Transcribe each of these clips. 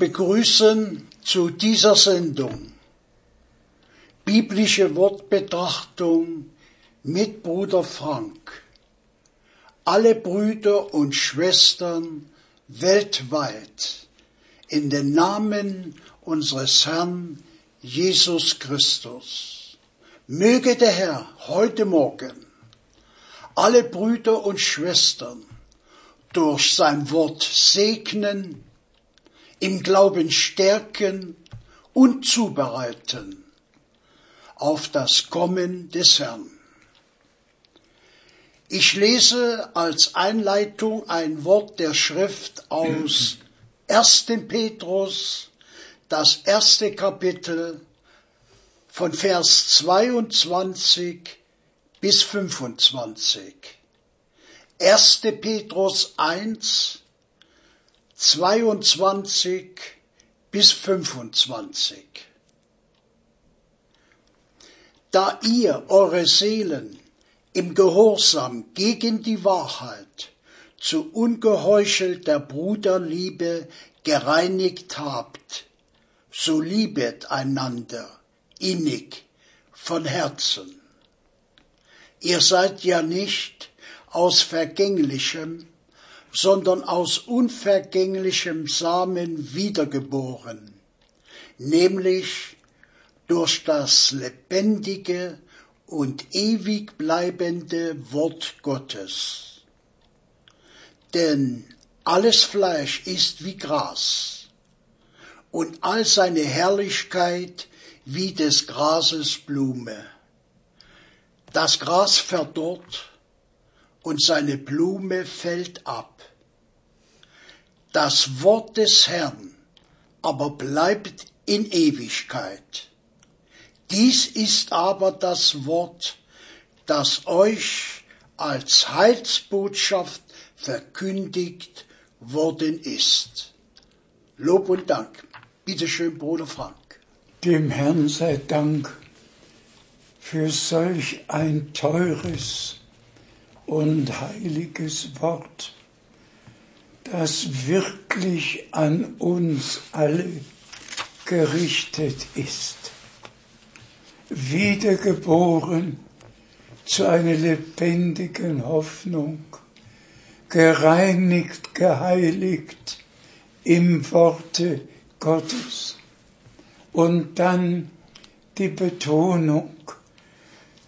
Begrüßen zu dieser Sendung biblische Wortbetrachtung mit Bruder Frank. Alle Brüder und Schwestern weltweit in den Namen unseres Herrn Jesus Christus. Möge der Herr heute Morgen alle Brüder und Schwestern durch sein Wort segnen, im Glauben stärken und zubereiten auf das Kommen des Herrn. Ich lese als Einleitung ein Wort der Schrift aus 1. Petrus, das erste Kapitel von Vers 22 bis 25. 1. Petrus 1, 22 bis 25. Da ihr eure Seelen im Gehorsam gegen die Wahrheit zu ungeheuchelter Bruderliebe gereinigt habt, so liebet einander innig von Herzen. Ihr seid ja nicht aus vergänglichem, sondern aus unvergänglichem Samen wiedergeboren, nämlich durch das lebendige und ewig bleibende Wort Gottes. Denn alles Fleisch ist wie Gras und all seine Herrlichkeit wie des Grases Blume. Das Gras verdorrt und seine Blume fällt ab. Das Wort des Herrn aber bleibt in Ewigkeit. Dies ist aber das Wort, das euch als Heilsbotschaft verkündigt worden ist. Lob und Dank. Bitte schön, Bruder Frank. Dem Herrn sei Dank für solch ein teures und heiliges Wort, das wirklich an uns alle gerichtet ist. Wiedergeboren zu einer lebendigen Hoffnung, gereinigt, geheiligt im Worte Gottes. Und dann die Betonung,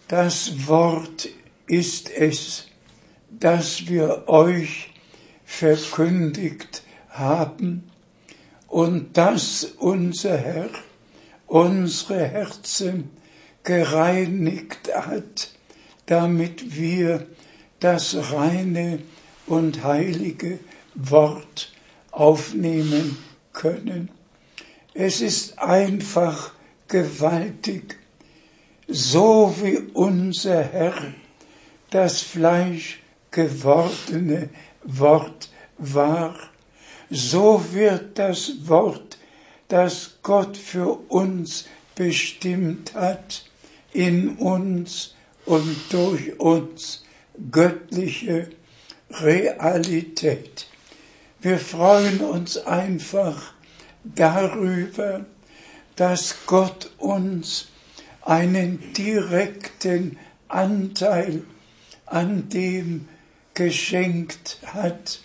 das Wort ist es, das wir euch verkündigt haben und das unser Herr unsere Herzen gereinigt hat, damit wir das reine und heilige Wort aufnehmen können. Es ist einfach gewaltig, so wie unser Herr das Fleisch gewordene Wort war, so wird das Wort, das Gott für uns bestimmt hat, in uns und durch uns göttliche Realität. Wir freuen uns einfach darüber, dass Gott uns einen direkten Anteil an dem geschenkt hat,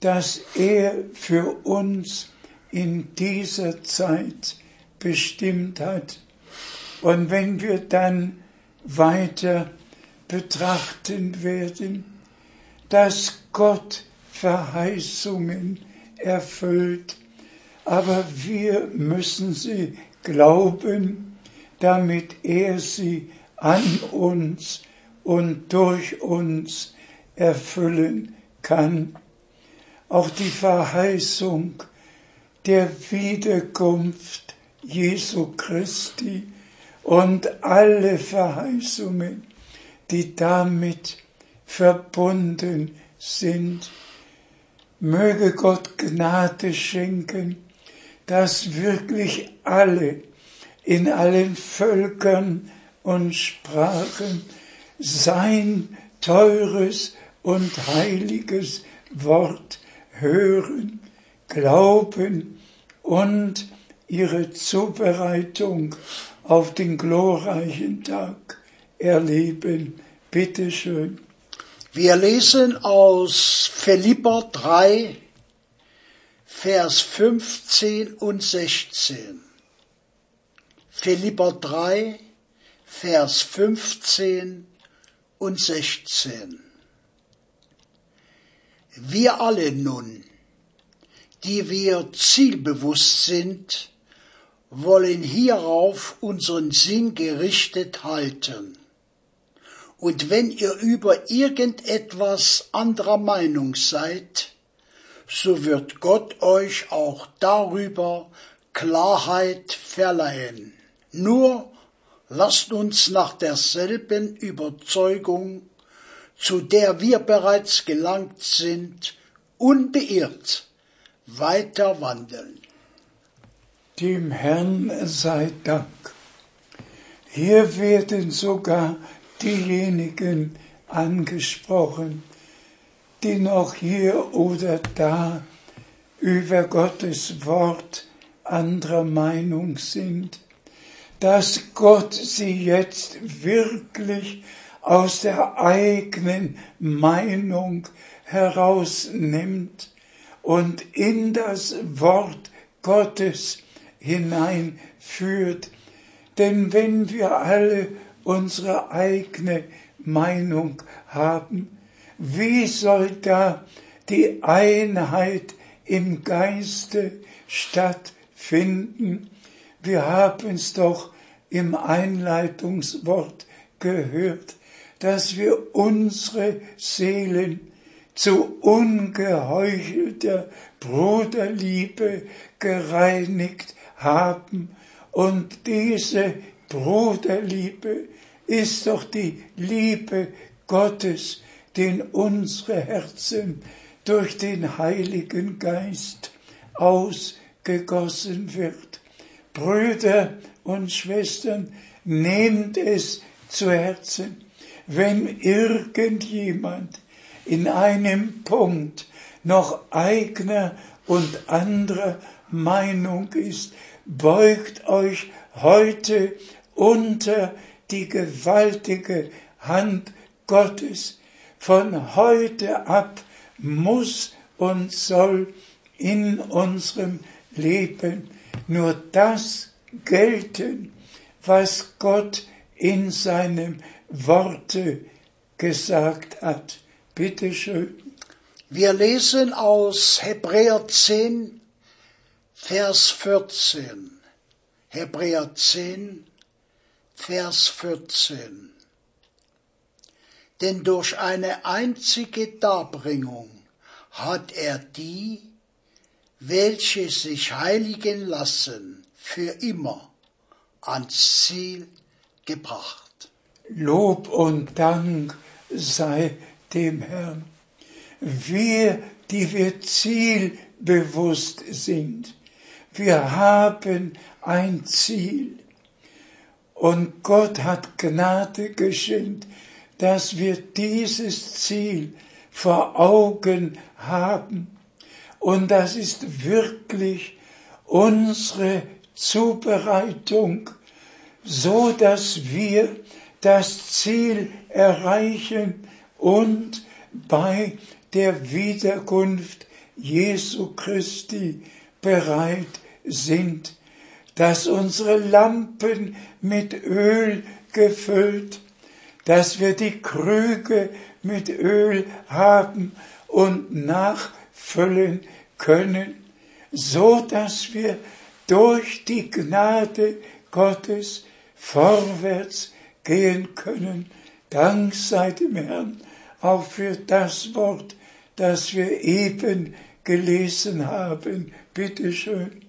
dass er für uns in dieser Zeit bestimmt hat. Und wenn wir dann weiter betrachten werden, dass Gott Verheißungen erfüllt, aber wir müssen sie glauben damit er sie an uns und durch uns erfüllen kann. Auch die Verheißung der Wiederkunft Jesu Christi und alle Verheißungen, die damit verbunden sind. Möge Gott Gnade schenken, dass wirklich alle in allen Völkern und Sprachen sein teures und heiliges Wort hören, glauben und ihre Zubereitung auf den glorreichen Tag erleben. Bitte schön. Wir lesen aus Philipper 3, Vers 15 und 16. Philipper 3, Vers 15 und 16. Wir alle nun, die wir zielbewusst sind, wollen hierauf unseren Sinn gerichtet halten. Und wenn ihr über irgendetwas anderer Meinung seid, so wird Gott euch auch darüber Klarheit verleihen. Nur lasst uns nach derselben Überzeugung, zu der wir bereits gelangt sind, unbeirrt weiter wandeln. Dem Herrn sei Dank. Hier werden sogar diejenigen angesprochen, die noch hier oder da über Gottes Wort anderer Meinung sind, dass Gott sie jetzt wirklich aus der eigenen Meinung herausnimmt und in das Wort Gottes hineinführt. Denn wenn wir alle unsere eigene Meinung haben, wie soll da die Einheit im Geiste stattfinden? Wir haben es doch im Einleitungswort gehört, dass wir unsere Seelen zu ungeheuchelter Bruderliebe gereinigt haben. Und diese Bruderliebe ist doch die Liebe Gottes, den unsere Herzen durch den Heiligen Geist ausgegossen wird. Brüder und Schwestern, nehmt es zu Herzen, wenn irgendjemand in einem Punkt noch eigener und anderer Meinung ist, beugt euch heute unter die gewaltige Hand Gottes. Von heute ab muss und soll in unserem Leben nur das gelten, was Gott in seinem Worte gesagt hat. Bitte schön. Wir lesen aus Hebräer 10, Vers 14. Hebräer 10, Vers 14. Denn durch eine einzige Darbringung hat er die, welche sich heiligen lassen, für immer ans Ziel gebracht. Lob und Dank sei dem Herrn. Wir, die wir zielbewusst sind, wir haben ein Ziel. Und Gott hat Gnade geschenkt, dass wir dieses Ziel vor Augen haben. Und das ist wirklich unsere Zubereitung, so dass wir das Ziel erreichen und bei der Wiederkunft Jesu Christi bereit sind, dass unsere Lampen mit Öl gefüllt, dass wir die Krüge mit Öl haben und nachfüllen können, so dass wir durch die Gnade Gottes vorwärts gehen können. Dank sei dem Herrn auch für das Wort, das wir eben gelesen haben. Bitte schön.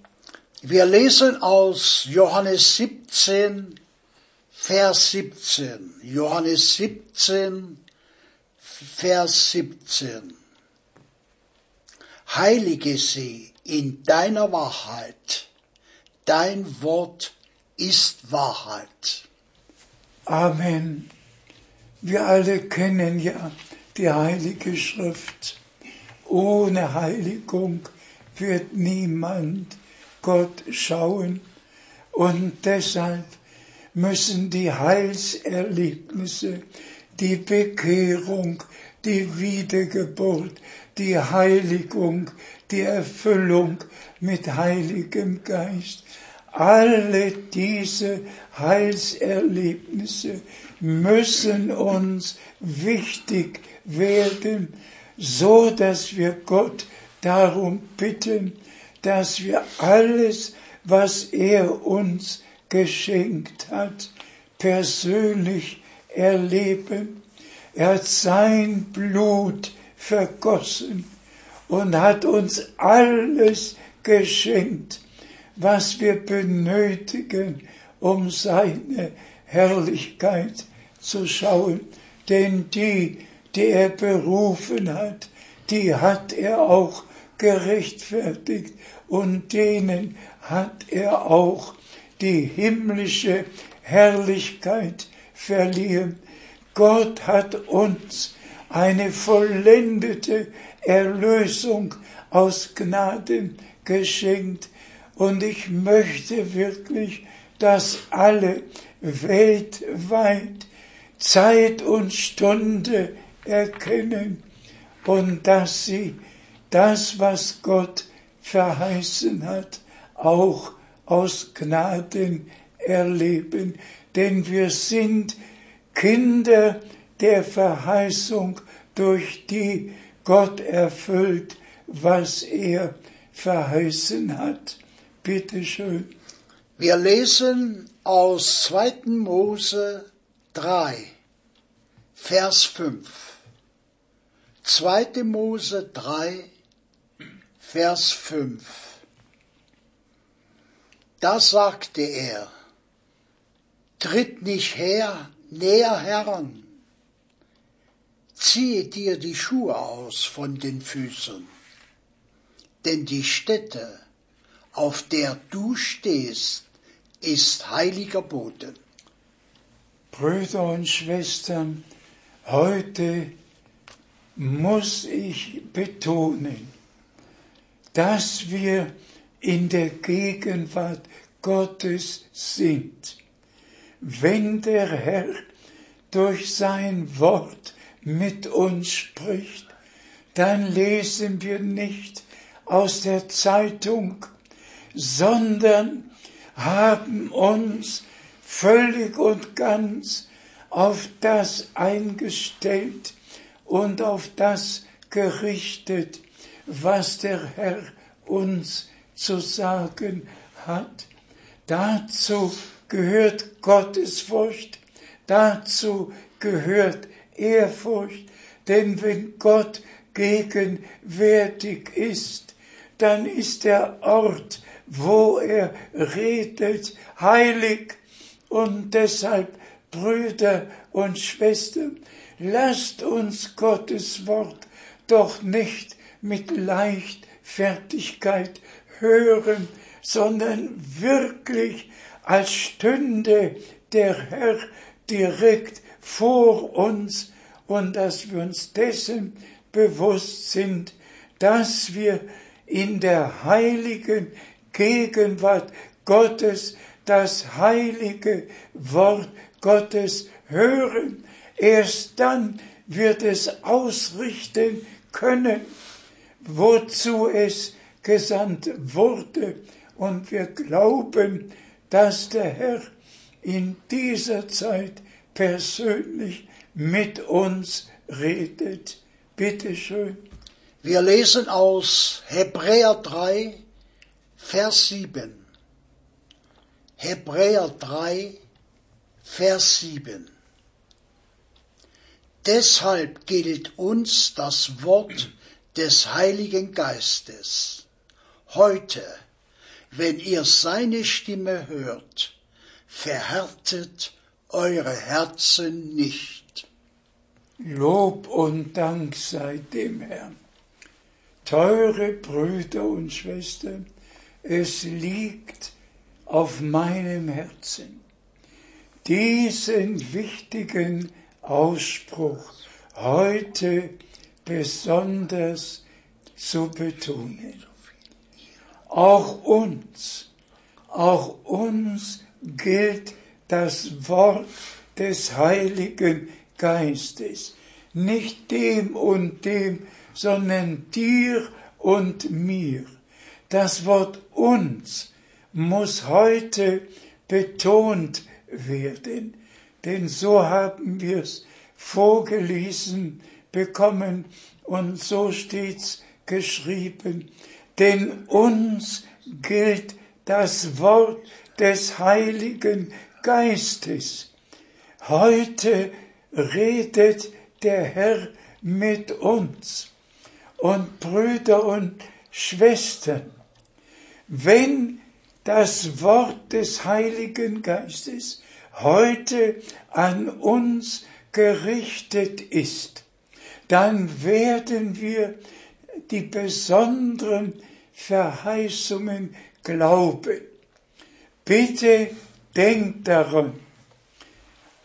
Wir lesen aus Johannes 17, Vers 17. Johannes 17, Vers 17. Heilige sie in deiner Wahrheit. Dein Wort ist Wahrheit. Amen. Wir alle kennen ja die Heilige Schrift. Ohne Heiligung wird niemand Gott schauen und deshalb müssen die Heilserlebnisse, die Bekehrung, die Wiedergeburt, die Heiligung, die Erfüllung mit Heiligem Geist, alle diese Heilserlebnisse müssen uns wichtig werden, so dass wir Gott darum bitten, dass wir alles, was er uns geschenkt hat, persönlich erleben. Er hat sein Blut vergossen und hat uns alles geschenkt, was wir benötigen, um seine Herrlichkeit zu schauen. Denn die, die er berufen hat, die hat er auch gerechtfertigt und denen hat er auch die himmlische Herrlichkeit verliehen. Gott hat uns eine vollendete Erlösung aus Gnaden geschenkt. Und ich möchte wirklich, dass alle weltweit Zeit und Stunde erkennen und dass sie das, was Gott verheißen hat, auch aus Gnaden erleben. Denn wir sind Kinder der Verheißung, durch die Gott erfüllt, was er verheißen hat. Bitte schön. Wir lesen aus 2. Mose 3, Vers 5. 2. Mose 3, Vers 5. Da sagte er, tritt nicht her, näher heran, ziehe dir die Schuhe aus von den Füßen, denn die Stätte, auf der du stehst, ist heiliger Boden. Brüder und Schwestern, heute muss ich betonen, dass wir in der Gegenwart Gottes sind. Wenn der Herr durch sein Wort mit uns spricht, dann lesen wir nicht aus der Zeitung, sondern haben uns völlig und ganz auf das eingestellt und auf das gerichtet, was der Herr uns zu sagen hat. Dazu gehört Gottesfurcht, dazu gehört Ehrfurcht, denn wenn Gott gegenwärtig ist, dann ist der Ort, wo er redet, heilig. Und deshalb, Brüder und Schwestern, lasst uns Gottes Wort doch nicht mit Leichtfertigkeit hören, sondern wirklich als stünde der Herr direkt vor uns und dass wir uns dessen bewusst sind, dass wir in der heiligen Gegenwart Gottes das heilige Wort Gottes hören. Erst dann wird es ausrichten können, wozu es gesandt wurde. Und wir glauben, dass der Herr in dieser Zeit persönlich mit uns redet. Bitte schön. Wir lesen aus Hebräer 3, Vers 7. Hebräer 3, Vers 7. Deshalb gilt uns das Wort des Heiligen Geistes. Heute, wenn ihr seine Stimme hört, verhärtet eure Herzen nicht. Lob und Dank sei dem Herrn. Teure Brüder und Schwestern, es liegt auf meinem Herzen, diesen wichtigen Ausspruch heute besonders zu betonen. auch uns, auch uns gilt das Wort des Heiligen Geistes. Nicht dem und dem, sondern dir und mir. Das Wort uns muss heute betont werden, denn so haben wir es vorgelesen bekommen und so steht's geschrieben. Denn uns gilt das Wort des Heiligen Geistes. Heute redet der Herr mit uns. Und Brüder und Schwestern, wenn das Wort des Heiligen Geistes heute an uns gerichtet ist, dann werden wir die besonderen Verheißungen glauben. Bitte denkt daran,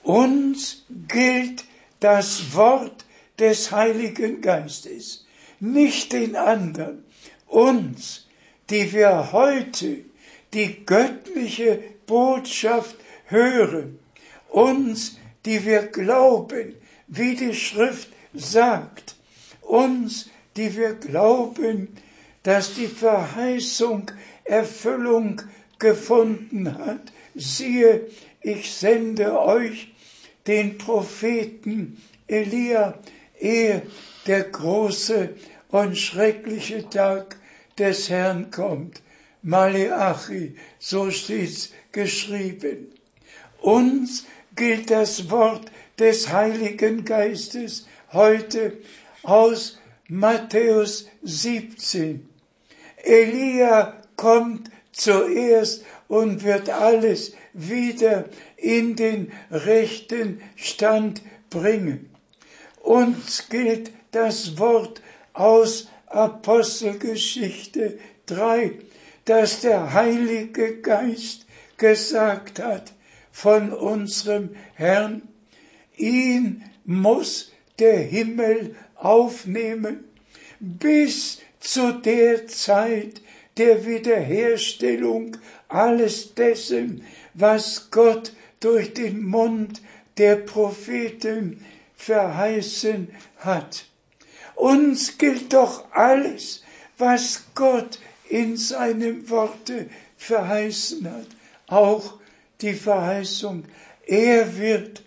uns gilt das Wort des Heiligen Geistes, nicht den anderen, uns, die wir heute die göttliche Botschaft hören, uns, die wir glauben, wie die Schrift sagt, uns, die wir glauben, dass die Verheißung Erfüllung gefunden hat. Siehe, ich sende euch den Propheten Elia, ehe der große und schreckliche Tag des Herrn kommt. Maleachi, so steht's geschrieben. Uns gilt das Wort des Heiligen Geistes heute aus Matthäus 17. Elia kommt zuerst und wird alles wieder in den rechten Stand bringen. Uns gilt das Wort aus Apostelgeschichte 3, dass der Heilige Geist gesagt hat von unserem Herrn, ihn muss der Himmel aufnehmen bis zu der Zeit der Wiederherstellung alles dessen, was Gott durch den Mund der Propheten verheißen hat. Uns gilt doch alles, was Gott in seinem Worte verheißen hat, auch die Verheißung, er wird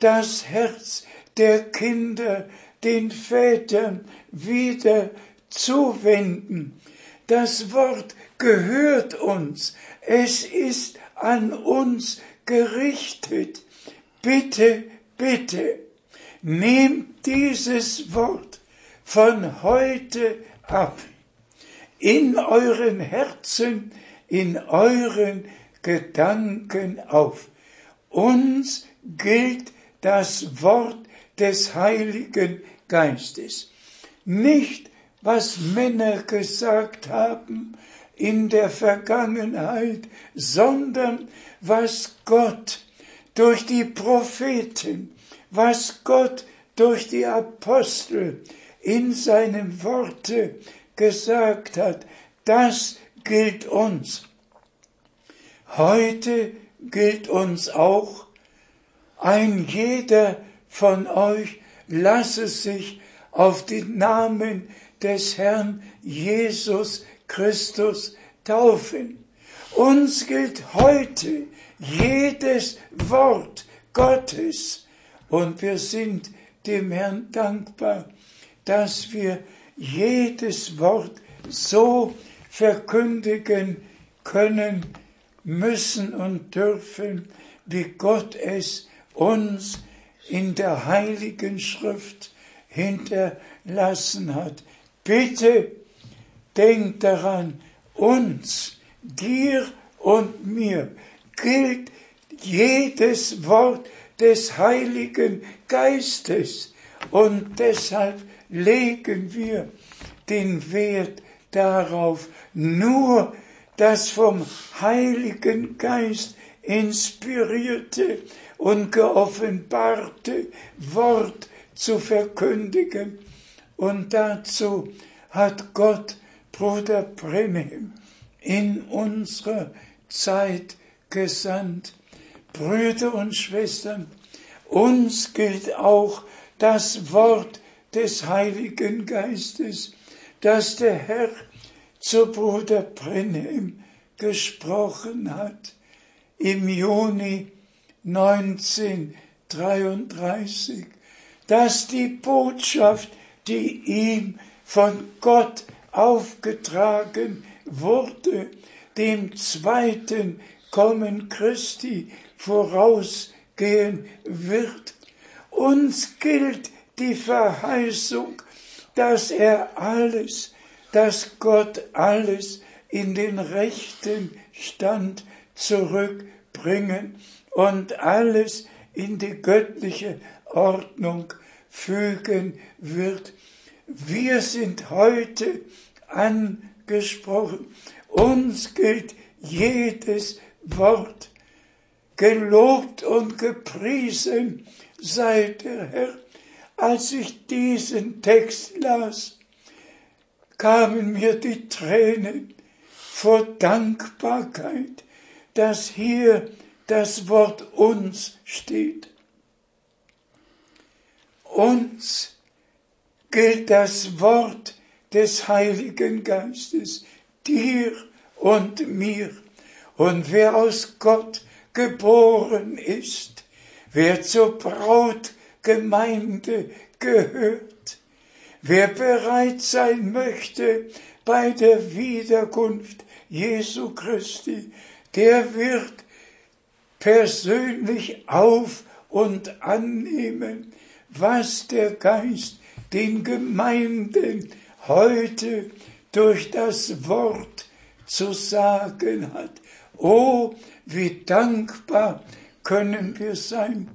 das Herz der Kinder den Vätern wieder zuwenden. Das Wort gehört uns, es ist an uns gerichtet. Bitte, bitte, nehmt dieses Wort von heute ab in euren Herzen, in euren Gedanken auf. Uns gilt das Wort des Heiligen Geistes. Nicht, was Männer gesagt haben in der Vergangenheit, sondern was Gott durch die Propheten, was Gott durch die Apostel in seinem Worte gesagt hat, das gilt uns. Heute gilt uns auch, ein jeder von euch lasse sich auf den Namen des Herrn Jesus Christus taufen. Uns gilt heute jedes Wort Gottes und wir sind dem Herrn dankbar, dass wir jedes Wort so verkündigen können, müssen und dürfen, wie Gott es uns in der heiligen Schrift hinterlassen hat. Bitte denkt daran, uns, dir und mir gilt jedes Wort des Heiligen Geistes und deshalb legen wir den Wert darauf, nur das vom Heiligen Geist inspirierte und geoffenbarte Wort zu verkündigen. Und dazu hat Gott Bruder Brenhem in unserer Zeit gesandt. Brüder und Schwestern, uns gilt auch das Wort des Heiligen Geistes, das der Herr zu Bruder Brenhem gesprochen hat im Juni 1933, dass die Botschaft, die ihm von Gott aufgetragen wurde, dem zweiten Kommen Christi vorausgehen wird. Uns gilt die Verheißung, dass er alles, dass Gott alles in den rechten Stand zurückbringen und alles in die göttliche Ordnung fügen wird. Wir sind heute angesprochen. Uns gilt jedes Wort. Gelobt und gepriesen sei der Herr. Als ich diesen Text las, kamen mir die Tränen vor Dankbarkeit, dass hier das Wort uns steht. Uns gilt das Wort des Heiligen Geistes, dir und mir. Und wer aus Gott geboren ist, wer zur Brautgemeinde gehört, wer bereit sein möchte bei der Wiederkunft Jesu Christi, der wird persönlich auf und annehmen, was der Geist den Gemeinden heute durch das Wort zu sagen hat. Oh, wie dankbar können wir sein,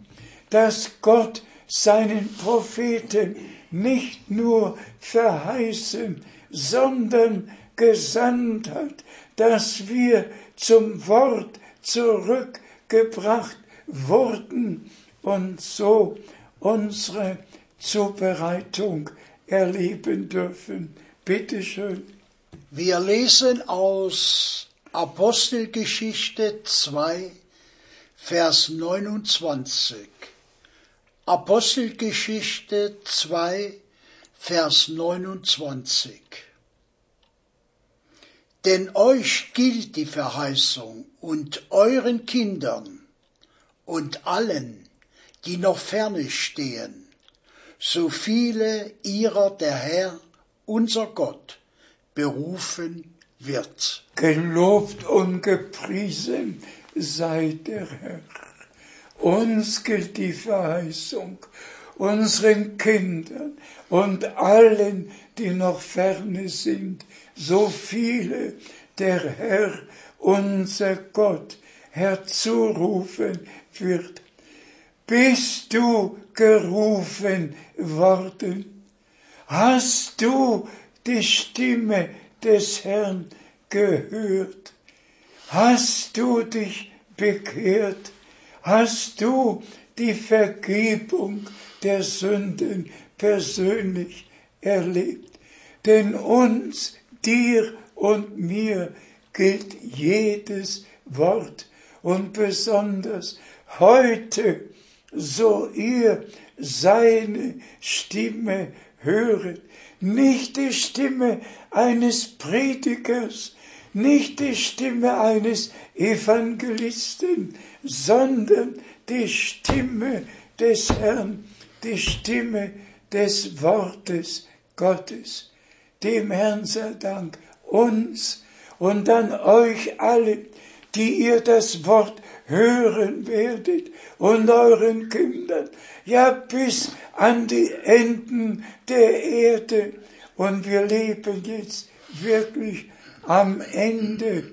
dass Gott seinen Propheten nicht nur verheißen, sondern gesandt hat, dass wir zum Wort zurückgebracht wurden und so unsere Zubereitung erleben dürfen. Bitte schön. Wir lesen aus Apostelgeschichte 2, Vers 29. Apostelgeschichte 2, Vers 29. Denn euch gilt die Verheißung und euren Kindern und allen, die noch ferne stehen, so viele ihrer der Herr, unser Gott, berufen wird. Gelobt und gepriesen sei der Herr. Uns gilt die Verheißung, unseren Kindern und allen, die noch ferne sind, so viele der Herr, unser Gott, herzurufen wird. Bist du gerufen worden? Hast du die Stimme des Herrn gehört? Hast du dich bekehrt? Hast du die Vergebung der Sünden persönlich erlebt? Denn uns, dir und mir gilt jedes Wort und besonders heute, so ihr seine Stimme höret, nicht die Stimme eines Predigers, nicht die Stimme eines Evangelisten, sondern die Stimme des Herrn, die Stimme des Wortes Gottes. Dem Herrn sei Dank, uns und an euch alle, die ihr das Wort hören werdet und euren Kindern, ja bis an die Enden der Erde. Und wir leben jetzt wirklich am Ende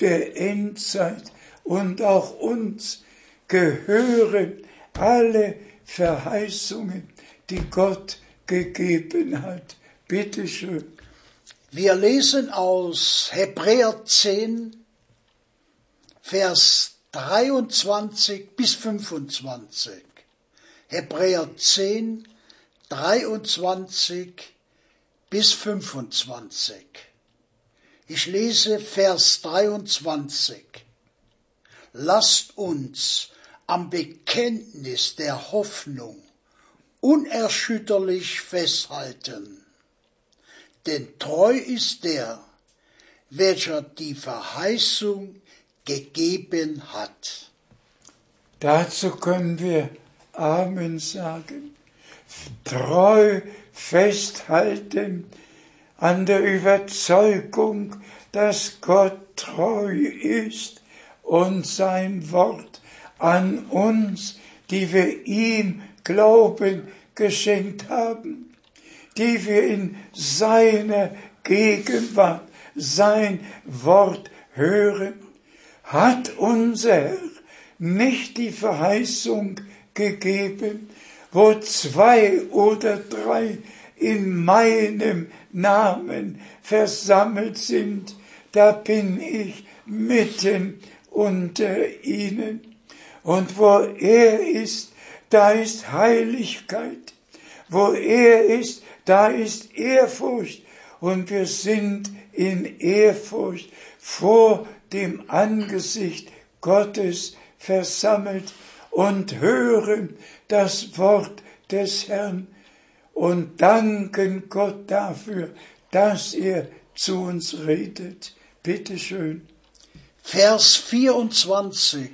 der Endzeit und auch uns gehören alle Verheißungen, die Gott gegeben hat. Bitte schön. Wir lesen aus Hebräer 10, Vers 23 bis 25. Hebräer 10, 23 bis 25. Ich lese Vers 23. Lasst uns am Bekenntnis der Hoffnung unerschütterlich festhalten. Denn treu ist der, welcher die Verheißung gegeben hat. Dazu können wir Amen sagen. Treu festhalten an der Überzeugung, dass Gott treu ist und sein Wort an uns, die wir ihm Glauben geschenkt haben, die wir in seiner Gegenwart sein Wort hören, hat unser nicht die Verheißung gegeben, wo zwei oder drei in meinem Namen versammelt sind, da bin ich mitten unter ihnen. Und wo er ist, da ist Heiligkeit. Wo er ist, da ist Ehrfurcht. Und wir sind in Ehrfurcht vor dem Angesicht Gottes versammelt und hören das Wort des Herrn und danken Gott dafür, dass er zu uns redet. Bitte schön. Vers 24.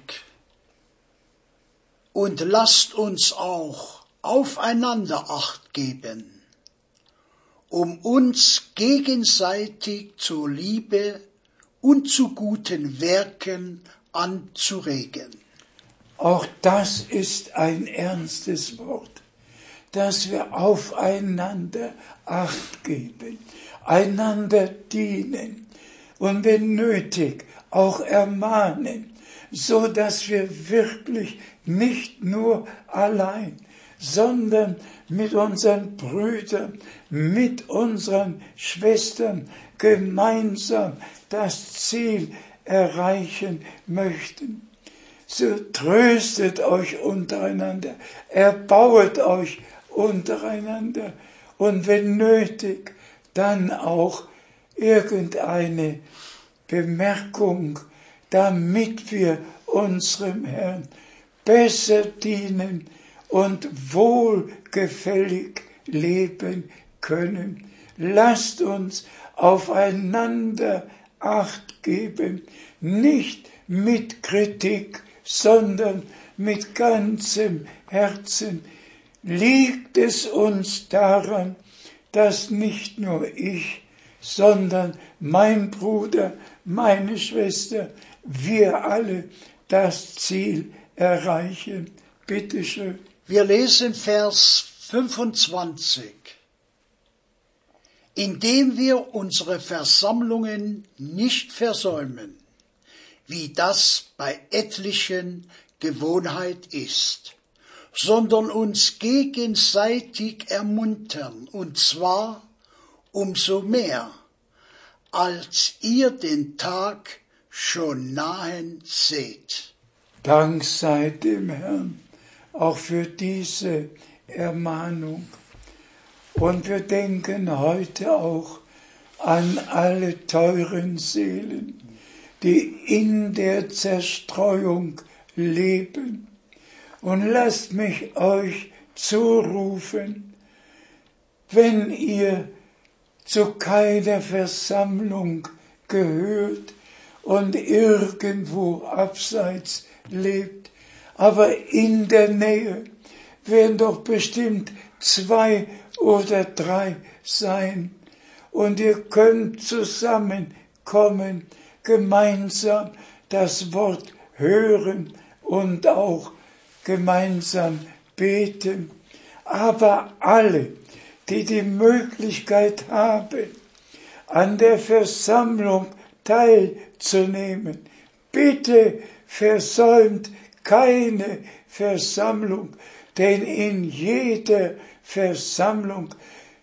Und lasst uns auch aufeinander acht geben, um uns gegenseitig zur Liebe und zu guten Werken anzuregen. Auch das ist ein ernstes Wort dass wir aufeinander Acht geben, einander dienen und wenn nötig auch ermahnen, so dass wir wirklich nicht nur allein, sondern mit unseren Brüdern, mit unseren Schwestern gemeinsam das Ziel erreichen möchten. So tröstet euch untereinander, erbauet euch untereinander und wenn nötig, dann auch irgendeine Bemerkung, damit wir unserem Herrn besser dienen und wohlgefällig leben können. Lasst uns aufeinander Acht geben, nicht mit Kritik, sondern mit ganzem Herzen liegt es uns daran, dass nicht nur ich, sondern mein Bruder, meine Schwester, wir alle das Ziel erreichen. Bitte schön. Wir lesen Vers 25. Indem wir unsere Versammlungen nicht versäumen, wie das bei etlichen Gewohnheit ist sondern uns gegenseitig ermuntern, und zwar umso mehr, als ihr den Tag schon nahen seht. Dank sei dem Herrn auch für diese Ermahnung. Und wir denken heute auch an alle teuren Seelen, die in der Zerstreuung leben und lasst mich euch zurufen, wenn ihr zu keiner Versammlung gehört und irgendwo abseits lebt, aber in der Nähe werden doch bestimmt zwei oder drei sein und ihr könnt zusammenkommen, gemeinsam das Wort hören und auch gemeinsam beten. Aber alle, die die Möglichkeit haben, an der Versammlung teilzunehmen, bitte versäumt keine Versammlung, denn in jeder Versammlung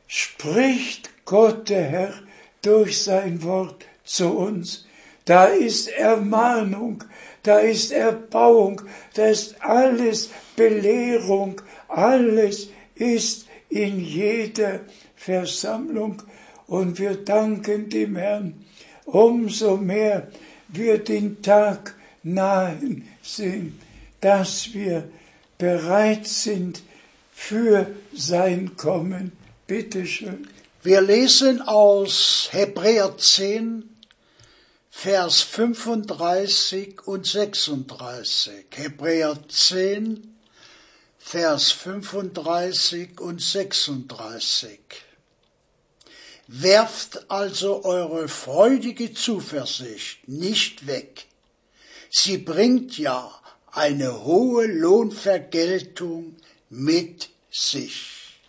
spricht Gott der Herr durch sein Wort zu uns. Da ist Ermahnung, da ist Erbauung, da ist alles Belehrung, alles ist in jeder Versammlung und wir danken dem Herrn umso mehr wir den Tag nahen sehen, dass wir bereit sind für sein Kommen. Bitte schön. Wir lesen aus Hebräer 10, Vers 35 und 36. Hebräer 10, Vers 35 und 36. Werft also eure freudige Zuversicht nicht weg. Sie bringt ja eine hohe Lohnvergeltung mit sich.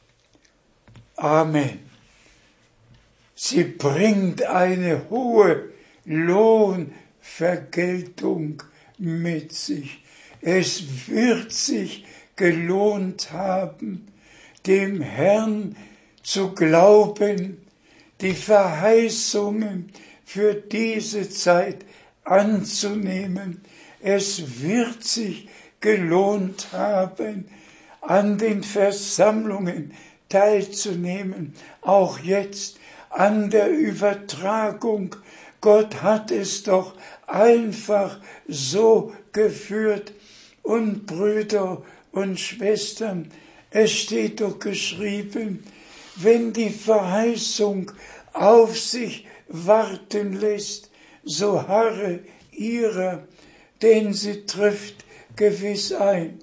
Amen. Sie bringt eine hohe Lohnvergeltung mit sich. Es wird sich gelohnt haben, dem Herrn zu glauben, die Verheißungen für diese Zeit anzunehmen. Es wird sich gelohnt haben, an den Versammlungen teilzunehmen, auch jetzt an der Übertragung. Gott hat es doch einfach so geführt. Und Brüder und Schwestern, es steht doch geschrieben, wenn die Verheißung auf sich warten lässt, so harre ihrer, denn sie trifft gewiss ein.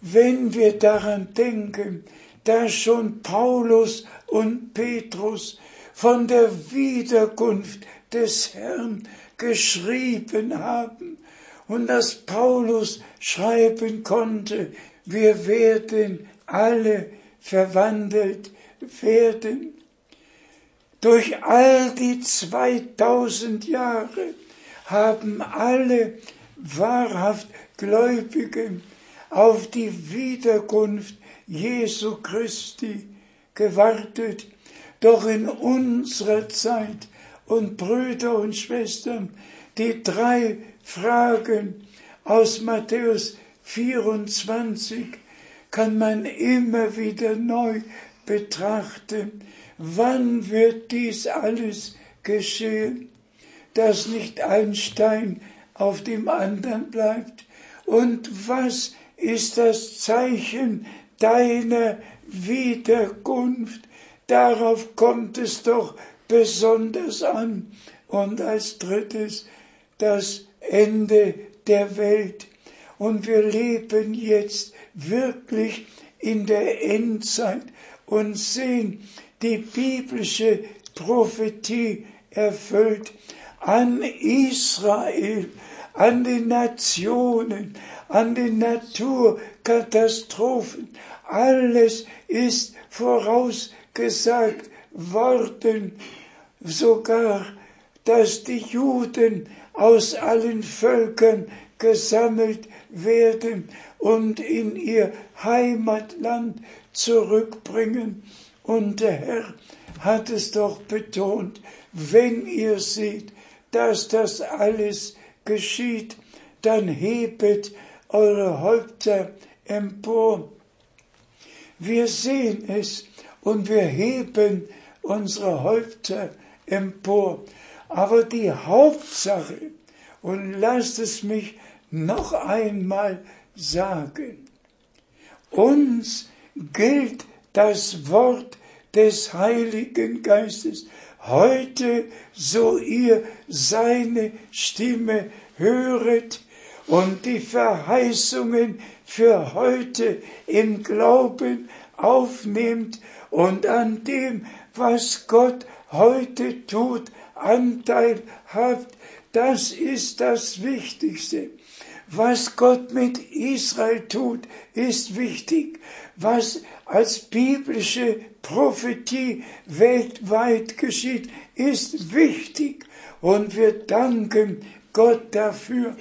Wenn wir daran denken, dass schon Paulus und Petrus von der Wiederkunft des Herrn geschrieben haben und dass Paulus schreiben konnte, wir werden alle verwandelt werden. Durch all die 2000 Jahre haben alle wahrhaft Gläubigen auf die Wiederkunft Jesu Christi gewartet. Doch in unserer Zeit und Brüder und Schwestern, die drei Fragen aus Matthäus 24 kann man immer wieder neu betrachten. Wann wird dies alles geschehen, dass nicht ein Stein auf dem anderen bleibt? Und was ist das Zeichen deiner Wiederkunft? Darauf kommt es doch besonders an. Und als drittes das Ende der Welt. Und wir leben jetzt wirklich in der Endzeit und sehen die biblische Prophetie erfüllt an Israel, an den Nationen, an den Naturkatastrophen. Alles ist vorausgesagt worden, sogar, dass die Juden aus allen Völkern gesammelt werden und in ihr Heimatland zurückbringen. Und der Herr hat es doch betont, wenn ihr seht, dass das alles geschieht, dann hebet eure Häupter empor. Wir sehen es und wir heben unsere Häupter empor. Aber die Hauptsache, und lasst es mich noch einmal sagen, uns gilt das Wort des Heiligen Geistes. Heute, so ihr seine Stimme höret und die Verheißungen für heute im Glauben aufnehmt und an dem, was Gott heute tut, Anteil habt, das ist das Wichtigste. Was Gott mit Israel tut, ist wichtig. Was als biblische Prophetie weltweit geschieht, ist wichtig. Und wir danken Gott dafür.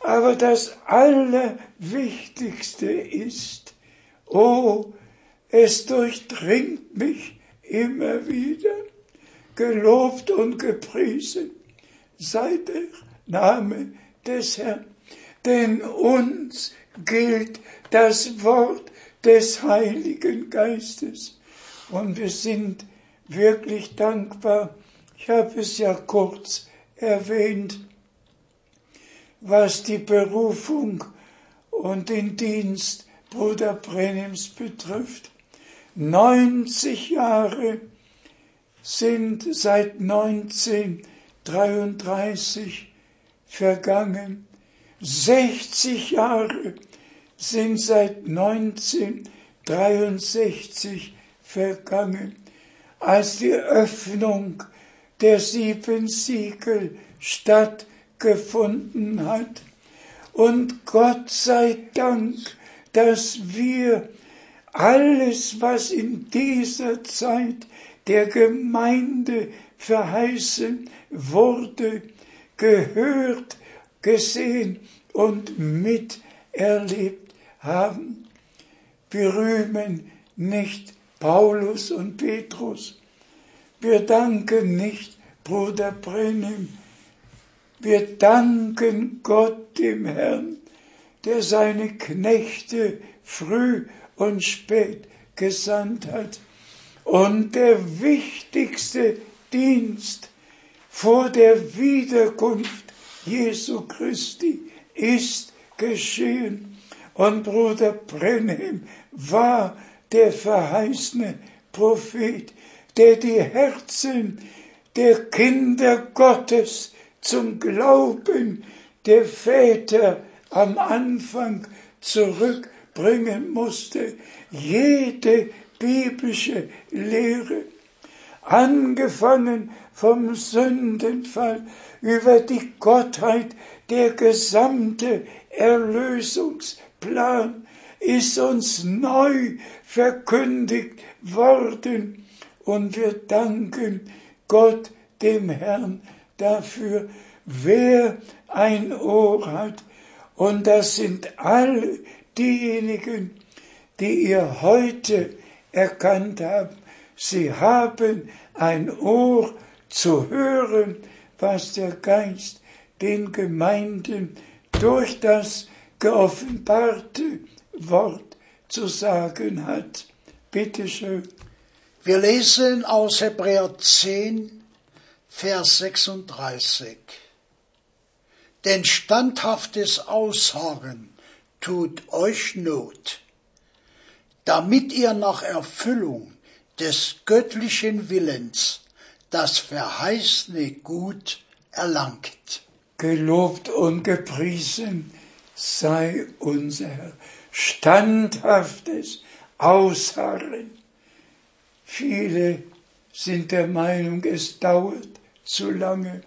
Aber das Allerwichtigste ist, oh, es durchdringt mich immer wieder, gelobt und gepriesen sei der Name des Herrn. Denn uns gilt das Wort des Heiligen Geistes. Und wir sind wirklich dankbar. Ich habe es ja kurz erwähnt, was die Berufung und den Dienst Bruder Brenims betrifft. 90 Jahre sind seit 1933 vergangen. 60 Jahre sind seit 1963 vergangen, als die Öffnung der sieben Siegel stattgefunden hat. Und Gott sei Dank, dass wir alles, was in dieser Zeit der Gemeinde verheißen wurde, gehört, gesehen und miterlebt haben. Wir rühmen nicht Paulus und Petrus. Wir danken nicht Bruder Brenim. Wir danken Gott dem Herrn, der seine Knechte früh und spät gesandt hat. Und der wichtigste Dienst vor der Wiederkunft Jesu Christi ist geschehen. Und Bruder Brenhem war der verheißene Prophet, der die Herzen der Kinder Gottes zum Glauben der Väter am Anfang zurückbringen musste. Jede biblische Lehre, angefangen vom Sündenfall über die Gottheit, der gesamte Erlösungsplan ist uns neu verkündigt worden und wir danken Gott, dem Herrn, dafür, wer ein Ohr hat. Und das sind all diejenigen, die ihr heute erkannt habt. Sie haben ein Ohr zu hören, was der Geist den Gemeinden durch das geoffenbarte Wort zu sagen hat. Bitte schön. Wir lesen aus Hebräer 10, Vers 36. Denn standhaftes Ausharren tut euch Not, damit ihr nach Erfüllung des göttlichen Willens das verheißene Gut erlangt. Gelobt und gepriesen sei unser. Standhaftes Ausharren. Viele sind der Meinung, es dauert zu lange.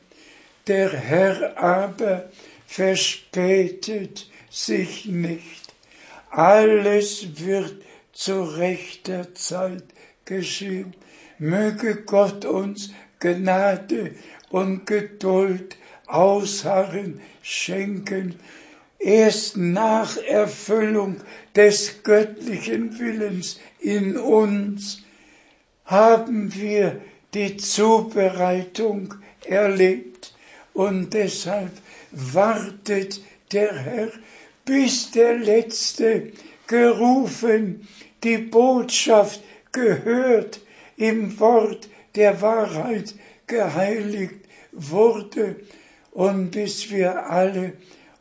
Der Herr aber verspätet sich nicht. Alles wird zu rechter Zeit geschehen. Möge Gott uns Gnade und Geduld, Ausharren schenken. Erst nach Erfüllung des göttlichen Willens in uns haben wir die Zubereitung erlebt und deshalb wartet der Herr, bis der Letzte gerufen, die Botschaft gehört, im Wort der Wahrheit geheiligt wurde und bis wir alle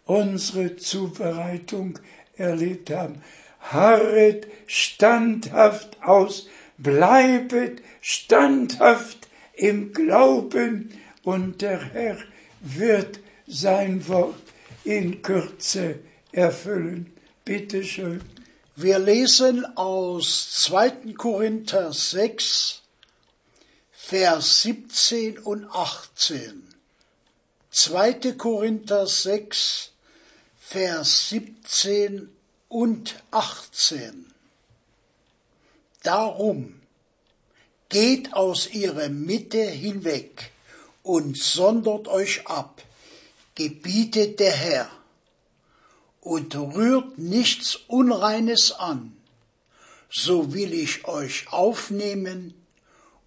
unsere Zubereitung erlebt haben. Harret standhaft aus, bleibet standhaft im Glauben und der Herr wird sein Wort in Kürze erfüllen. Bitte schön. Wir lesen aus 2. Korinther 6, Vers 17 und 18. 2. Korinther 6, Vers 17 und 18. Darum geht aus ihrer Mitte hinweg und sondert euch ab, gebietet der Herr und rührt nichts Unreines an, so will ich euch aufnehmen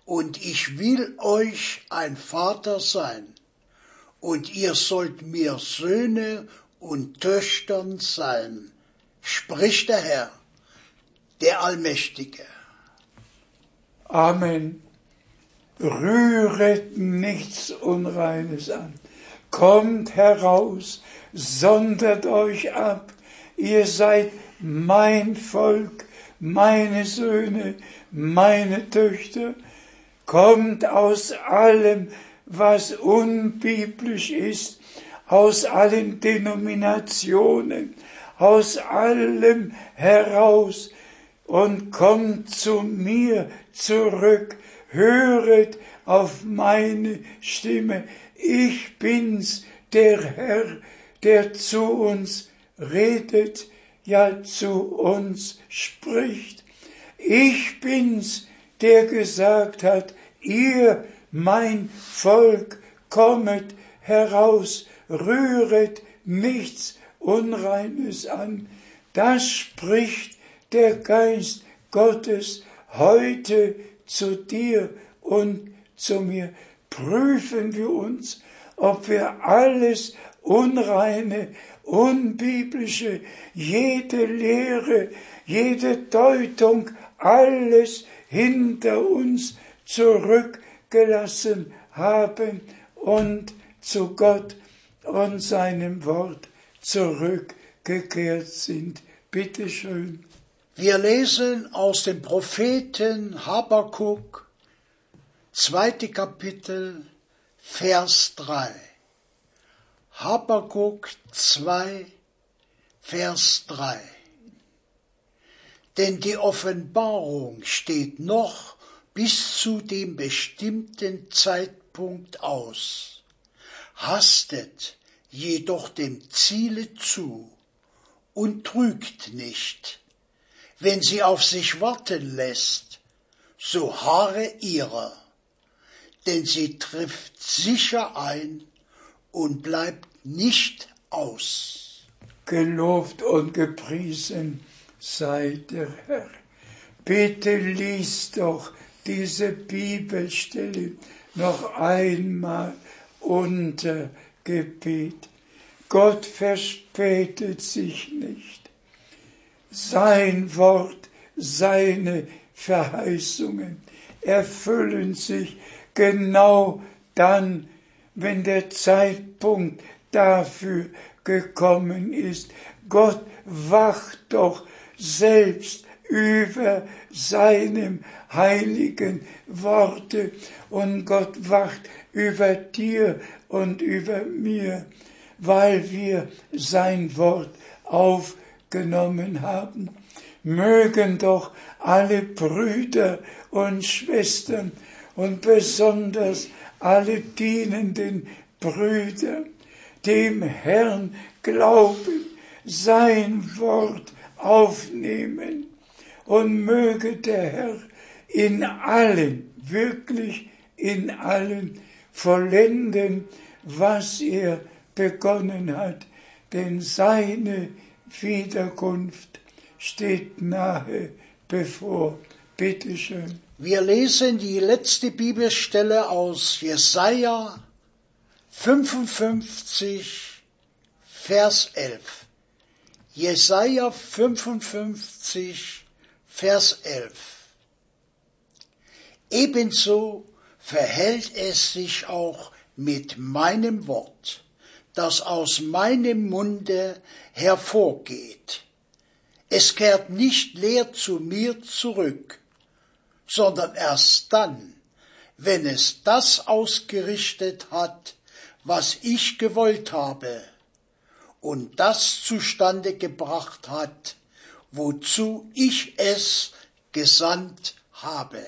und ich will euch ein Vater sein und ihr sollt mir Söhne und Töchtern sein, spricht der Herr, der Allmächtige. Amen. rühret nichts Unreines an. Kommt heraus, sondert euch ab, ihr seid mein Volk, meine Söhne, meine Töchter, kommt aus allem, was unbiblisch ist, aus allen Denominationen, aus allem heraus und kommt zu mir zurück, höret auf meine Stimme. Ich bin's, der Herr, der zu uns redet, ja zu uns spricht. Ich bin's, der gesagt hat, ihr, mein Volk, kommet heraus, rühret nichts Unreines an. Das spricht der Geist Gottes heute zu dir und zu mir. Prüfen wir uns, ob wir alles Unreine, Unbiblische, jede Lehre, jede Deutung, alles hinter uns zurückgelassen haben und zu Gott und seinem Wort zurückgekehrt sind. Bitte schön. Wir lesen aus dem Propheten Habakuk, zweite Kapitel, Vers 3. Habakuk 2, Vers 3. Denn die Offenbarung steht noch bis zu dem bestimmten Zeitpunkt aus, hastet jedoch dem Ziele zu und trügt nicht. Wenn sie auf sich warten lässt, so harre ihrer, denn sie trifft sicher ein und bleibt nicht aus. Gelobt und gepriesen sei der Herr. Bitte lies doch diese Bibelstelle noch einmal unter Gebet. Gott verspätet sich nicht. Sein Wort, seine Verheißungen erfüllen sich genau dann, wenn der Zeitpunkt dafür gekommen ist. Gott wacht doch selbst über seinem heiligen Worte und Gott wacht über dir und über mir, weil wir sein Wort aufgenommen haben. Mögen doch alle Brüder und Schwestern und besonders alle dienenden Brüder dem Herrn glauben, sein Wort aufnehmen und möge der Herr in allen, wirklich in allen vollenden, was er begonnen hat, denn seine Wiederkunft steht nahe bevor. Bitte schön. Wir lesen die letzte Bibelstelle aus Jesaja 55, Vers 11. Jesaja 55, Vers 11. Ebenso verhält es sich auch mit meinem Wort, das aus meinem Munde hervorgeht. Es kehrt nicht leer zu mir zurück, sondern erst dann, wenn es das ausgerichtet hat, was ich gewollt habe und das zustande gebracht hat, wozu ich es gesandt habe.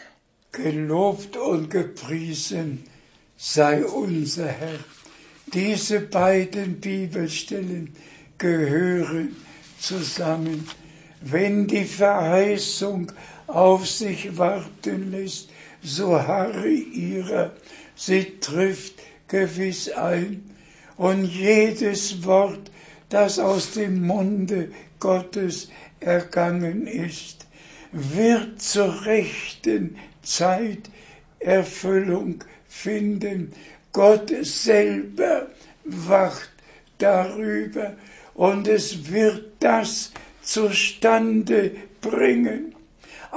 Gelobt und gepriesen sei unser Herr. Diese beiden Bibelstellen gehören zusammen. Wenn die Verheißung auf sich warten lässt, so harre ihrer, sie trifft gewiss ein. Und jedes Wort, das aus dem Munde Gottes ergangen ist, wird zur rechten Zeit Erfüllung finden. Gott selber wacht darüber und es wird das zustande bringen.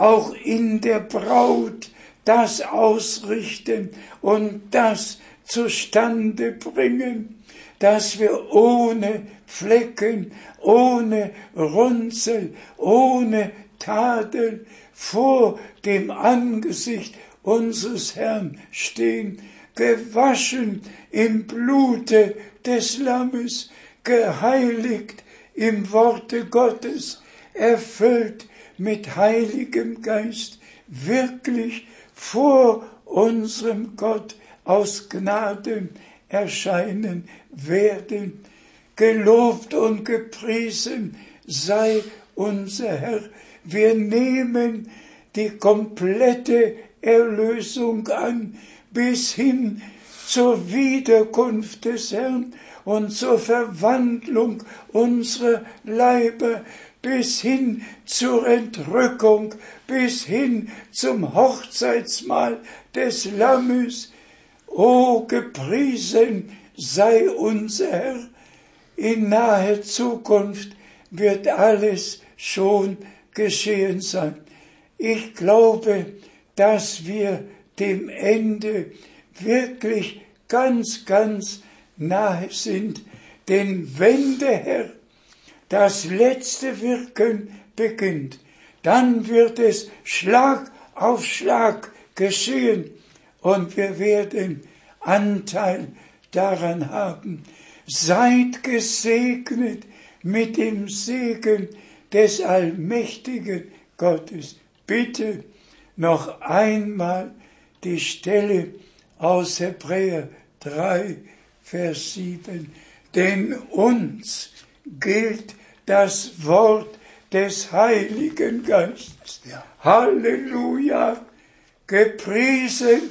Auch in der Braut das ausrichten und das zustande bringen, dass wir ohne Flecken, ohne Runzel, ohne Tadel vor dem Angesicht unseres Herrn stehen, gewaschen im Blute des Lammes, geheiligt im Worte Gottes, erfüllt mit heiligem Geist, wirklich vor unserem Gott aus Gnaden erscheinen werden. Gelobt und gepriesen sei unser Herr. Wir nehmen die komplette Erlösung an bis hin zur Wiederkunft des Herrn und zur Verwandlung unserer Leiber bis hin zur Entrückung, bis hin zum Hochzeitsmahl des Lammes. O gepriesen sei unser Herr. In naher Zukunft wird alles schon geschehen sein. Ich glaube, dass wir dem Ende wirklich ganz, ganz nahe sind. Denn wenn der Herr das letzte Wirken beginnt, dann wird es Schlag auf Schlag geschehen und wir werden Anteil daran haben. Seid gesegnet mit dem Segen des allmächtigen Gottes. Bitte noch einmal die Stelle aus Hebräer 3, Vers 7. Denn uns gilt das Wort des Heiligen Geistes. Ja. Halleluja! Gepriesen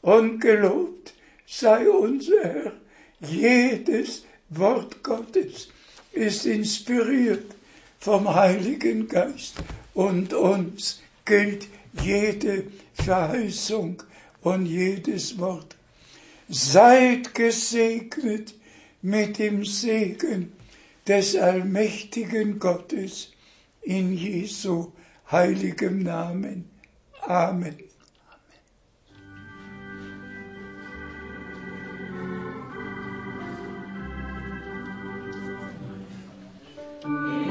und gelobt sei unser Herr. Jedes Wort Gottes ist inspiriert vom Heiligen Geist und uns gilt jede Verheißung und jedes Wort. Seid gesegnet mit dem Segen des allmächtigen Gottes in Jesu heiligem Namen. Amen. Amen.